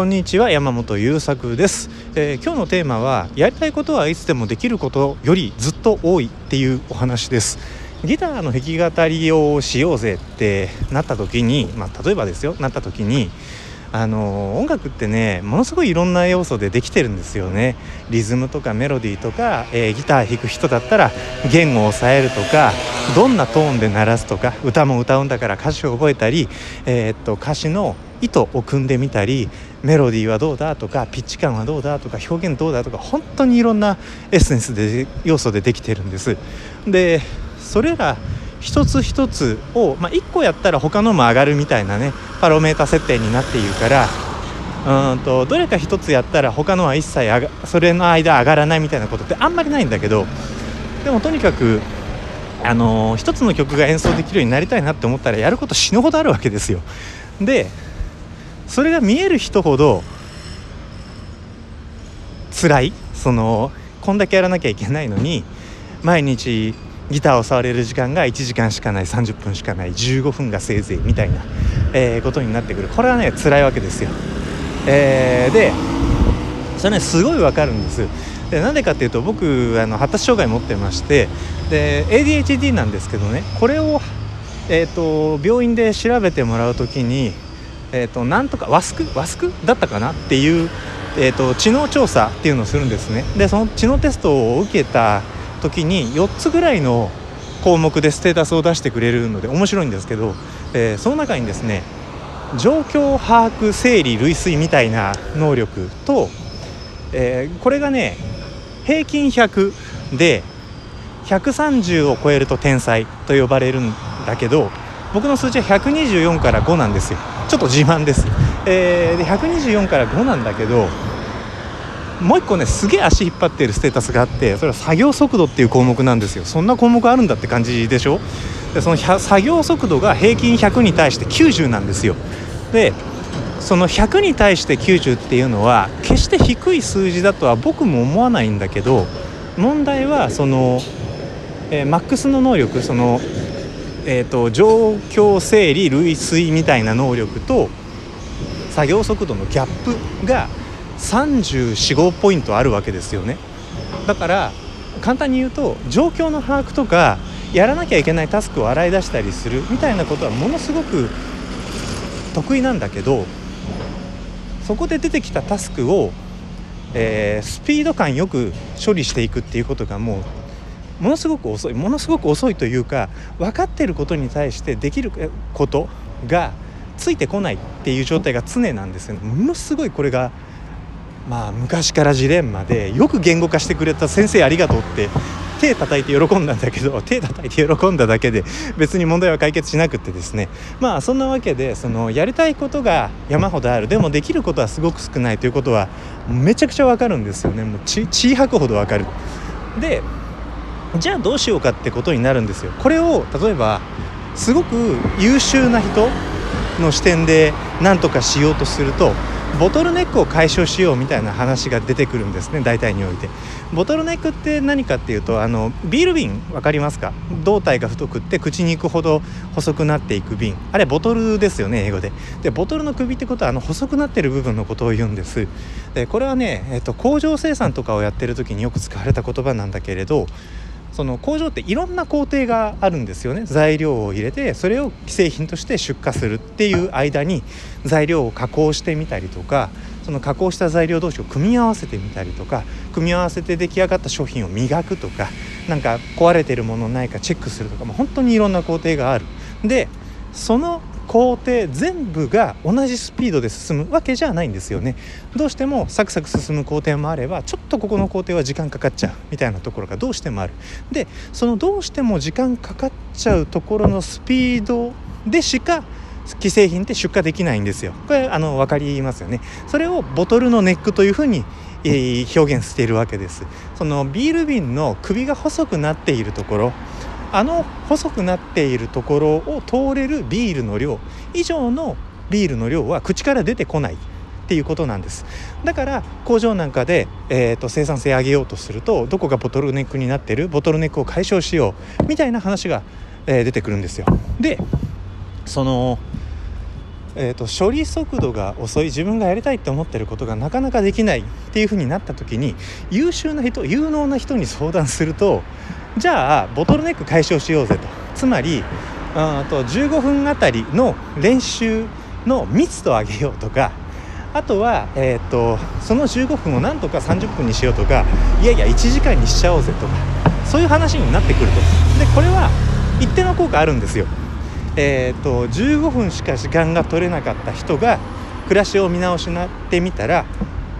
こんにちは山本優作です、えー、今日のテーマはやりたいことはいつでもできることよりずっと多いっていうお話です。ギターの弾き語りをしようぜってなった時にまあ、例えばですよなった時にあの音楽ってねものすごいいろんな要素でできてるんですよね。リズムとかメロディーとか、えー、ギター弾く人だったら弦を押さえるとかどんなトーンで鳴らすとか歌も歌うんだから歌詞を覚えたり、えー、っと歌詞の意図を組んでみたりメロディーはどうだとかピッチ感はどうだとか表現どうだとか本当にいろんなエッセンスで要素でできてるんですでそれら一つ一つを、まあ、1個やったら他のも上がるみたいなねパロメータ設定になっているからうんとどれか一つやったら他のは一切上がそれの間上がらないみたいなことってあんまりないんだけどでもとにかくあのー、一つの曲が演奏できるようになりたいなって思ったらやること死ぬほどあるわけですよ。でそれが見える人ほど辛いそのこんだけやらなきゃいけないのに毎日ギターを触れる時間が1時間しかない30分しかない15分がせいぜいみたいな、えー、ことになってくるこれはね辛いわけですよ。えー、でそれねすごいわかるんです。でなんでかっていうと僕あの発達障害持ってましてで ADHD なんですけどねこれを、えーと、病院で調べてもらう時に、えーと、なんとかワスク？ワスク？だったかなっていう、えーと知能調査っていうのをするんですね。でその知能テストを受けた時に4つぐらいの項目でステータスを出してくれるので面白いんですけど、えー、その中にですね状況把握整理類推みたいな能力と、えー、これがね平均100で130を超えると天才と呼ばれるんだけど僕の数値は124から5なんですよ。ちょっと自慢です、えー、で124から5なんだけどもう一個ねすげえ足引っ張ってるステータスがあってそれは作業速度っていう項目なんですよ。そんな項目あるんだって感じでしょ？でその作業速度が平均100に対して90なんですよ。でその100に対して90っていうのは決して低い数字だとは僕も思わないんだけど問題はその、えー、マックスの能力その、えーと状況整理類推みたいな能力と作業速度のギャップが345ポイントあるわけですよね。だから簡単に言うと状況の把握とかやらなきゃいけないタスクを洗い出したりするみたいなことはものすごく得意なんだけどそこで出てきたタスクを、えー、スピード感よく処理していくっていうことがもうものすごく遅いものすごく遅いというか分かっていることに対してできることがついてこないっていう状態が常なんですよね。ものすごいこれがまあ昔からジレンマでよく言語化してくれた先生ありがとうって手叩いて喜んだんだけど手叩いて喜んだだけで別に問題は解決しなくてですね。まあそんなわけでそのやりたいことが山ほどあるでもできることはすごく少ないということはめちゃくちゃわかるんですよね。もう血血吐くほどわかる。でじゃあどうしようかってことになるんですよ。これを例えばすごく優秀な人の視点で何とかしようとするとボトルネックを解消しようみたいな話が出てくるんですね大体において。ボトルネックって何かっていうとあのビール瓶分かりますか？胴体が太くって口に行くほど細くなっていく瓶。あれボトルですよね英語で。でボトルの首ってことはあの細くなってる部分のことを言うんです。でこれはね、えっと、工場生産とかをやってる時によく使われた言葉なんだけれどその工場っていろんな工程があるんですよね材料を入れてそれを既製品として出荷するっていう間に材料を加工してみたりとかその加工した材料同士を組み合わせてみたりとか組み合わせて出来上がった商品を磨くとかなんか壊れてるものないかチェックするとかもう本当にいろんな工程がある。でその工程全部が同じスピードで進むわけじゃないんですよね。どうしてもサクサク進む工程もあればちょっとここの工程は時間かかっちゃうみたいなところがどうしてもある。でそのどうしても時間かかっちゃうところのスピードでしか既製品って出荷できないんですよ。これあの分かりますよね。それをボトルのネックというふうに表現しているわけです。そのビール瓶の首が細くなっているところあの細くなっているところを通れるビールの量以上のビールの量は口から出てこないっていうことなんです。だから工場なんかで、えーと、生産性上げようとするとどこがボトルネックになってるボトルネックを解消しようみたいな話が、えー、出てくるんですよ。でそのえーと、処理速度が遅い自分がやりたいって思ってることがなかなかできないっていうふうになった時に優秀な人有能な人に相談するとじゃあボトルネック解消しようぜと。つまりあと15分あたりの練習の密度を上げようとか。あとは、えーと、その15分をなんとか30分にしようとか。いやいや1時間にしちゃおうぜとか。そういう話になってくると。でこれは一定の効果あるんですよ。えーと、15分しか時間が取れなかった人が暮らしを見直しなってみたら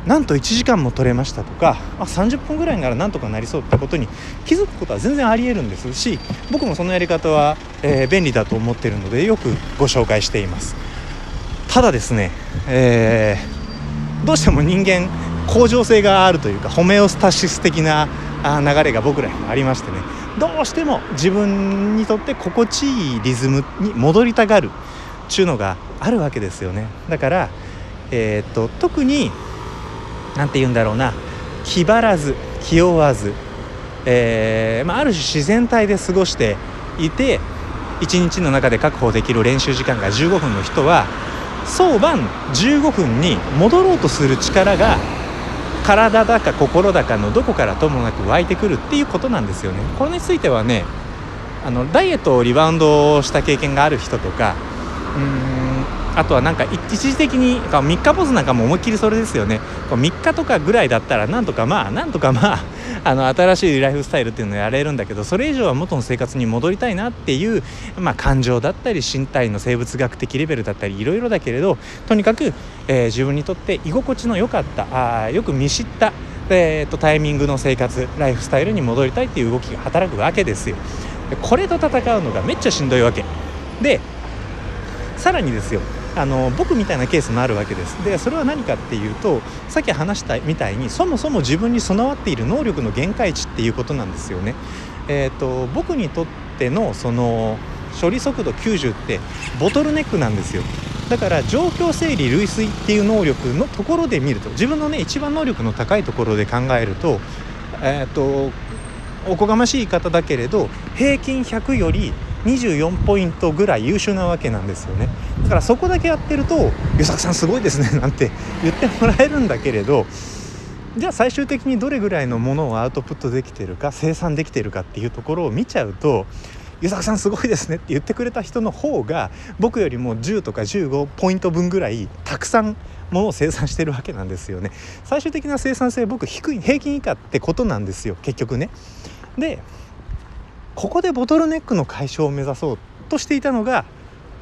なんと1時間も取れましたとかあ30分ぐらいならなんとかなりそうってことに気づくことは全然ありえるんですし僕もそのやり方は、えー、便利だと思っているのでよくご紹介しています。ただですね、えー、どうしても人間向上性があるというかホメオスタシス的な流れが僕らにもありましてねどうしても自分にとって心地いいリズムに戻りたがるっちゅうのがあるわけですよね。だから、えー、っと特に何て言うんだろうな気張らず気負わず、えーまあ、ある種自然体で過ごしていて一日の中で確保できる練習時間が15分の人は早晩15分に戻ろうとする力が体だか心だかのどこからともなく湧いてくるっていうことなんですよね。これについてはねあのダイエットをリバウンドした経験がある人とかうんあとはなんか一時的に3日坊主なんかも思いっきりそれですよね。3日とかぐらいだったらなんとかまあなんとかまあ あの新しいライフスタイルっていうのをやれるんだけどそれ以上は元の生活に戻りたいなっていう、まあ、感情だったり身体の生物学的レベルだったりいろいろだけれどとにかく、えー、自分にとって居心地の良かったあよく見知ったえーと、タイミングの生活ライフスタイルに戻りたいっていう動きが働くわけですよ。これと戦うのがめっちゃしんどいわけ。でさらにですよ。あの僕みたいなケースもあるわけですでそれは何かっていうとさっき話したみたいにそもそも自分に備わっている能力の限界値っていうことなんですよね。えーと、僕にとってのその処理速度90ってボトルネックなんですよだから状況整理類推っていう能力のところで見ると自分のね一番能力の高いところで考えるとえっ、ー、とおこがましい言い方だけれど平均100より24ポイントぐらい優秀なわけなんですよね。だからそこだけやってると「与作さんすごいですね」なんて言ってもらえるんだけれどじゃあ最終的にどれぐらいのものをアウトプットできてるか生産できてるかっていうところを見ちゃうと「湯作さんすごいですね」って言ってくれた人の方が僕よりも10とか15ポイント分ぐらいたくさんものを生産してるわけなんですよね。最終的な生産性僕低い平均以下ってことなんですよ結局ね。でここでボトルネックの解消を目指そうとしていたのが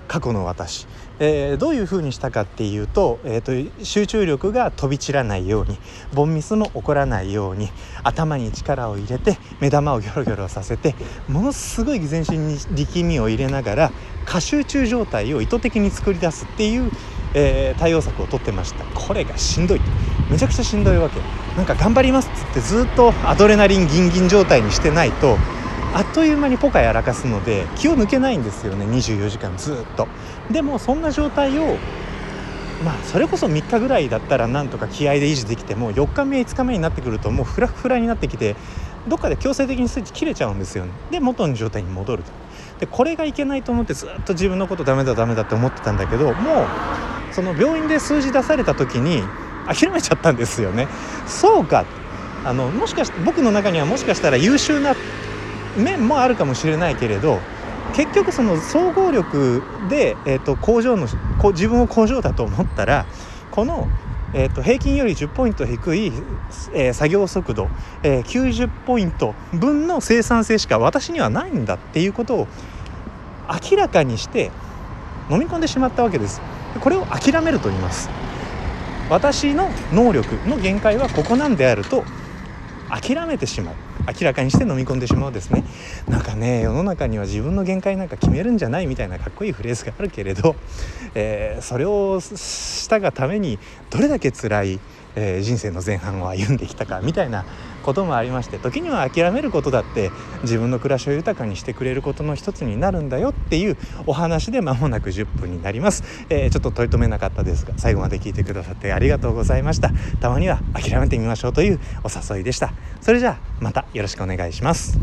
過去の私、えー、どういうふうにしたかっていうと,、えーと、集中力が飛び散らないようにボンミスも起こらないように頭に力を入れて目玉をギョロギョロさせてものすごい全身に力みを入れながら過集中状態を意図的に作り出すっていう、えー、対応策をとってました。これがしんどい。めちゃくちゃしんどいわけ。なんか頑張りますっつってずっとアドレナリンギンギン状態にしてないとあっという間にポカやらかすので気を抜けないんですよね24時間ずっと。でもそんな状態をまあそれこそ3日ぐらいだったらなんとか気合で維持できても4日目5日目になってくるともうフラフラになってきてどっかで強制的にスイッチ切れちゃうんですよね。で元の状態に戻ると。でこれがいけないと思ってずっと自分のことダメだダメだって思ってたんだけどもうその病院で数字出された時に諦めちゃったんですよね。そうか。あのもしかして僕の中にはもしかしたら優秀な面もあるかもしれないけれど結局その総合力で、えーと、工場の自分を工場だと思ったらこの、えーと、平均より10ポイント低い、えー、作業速度、えー、90ポイント分の生産性しか私にはないんだっていうことを明らかにして飲み込んでしまったわけです。これを諦めると言います。私の能力の限界はここなんであると諦めてしまう。明らかにして飲み込んでしまうですね。なんかね世の中には自分の限界なんか決めるんじゃないみたいなかっこいいフレーズがあるけれど、えー、それをしたがためにどれだけ辛い、えー、人生の前半を歩んできたかみたいなこともありまして時には諦めることだって自分の暮らしを豊かにしてくれることの一つになるんだよっていうお話で間もなく10分になります、えー、ちょっと問い留めなかったですが最後まで聞いてくださってありがとうございました。たまには諦めてみましょうというお誘いでした。それじゃあまたよろしくお願いします。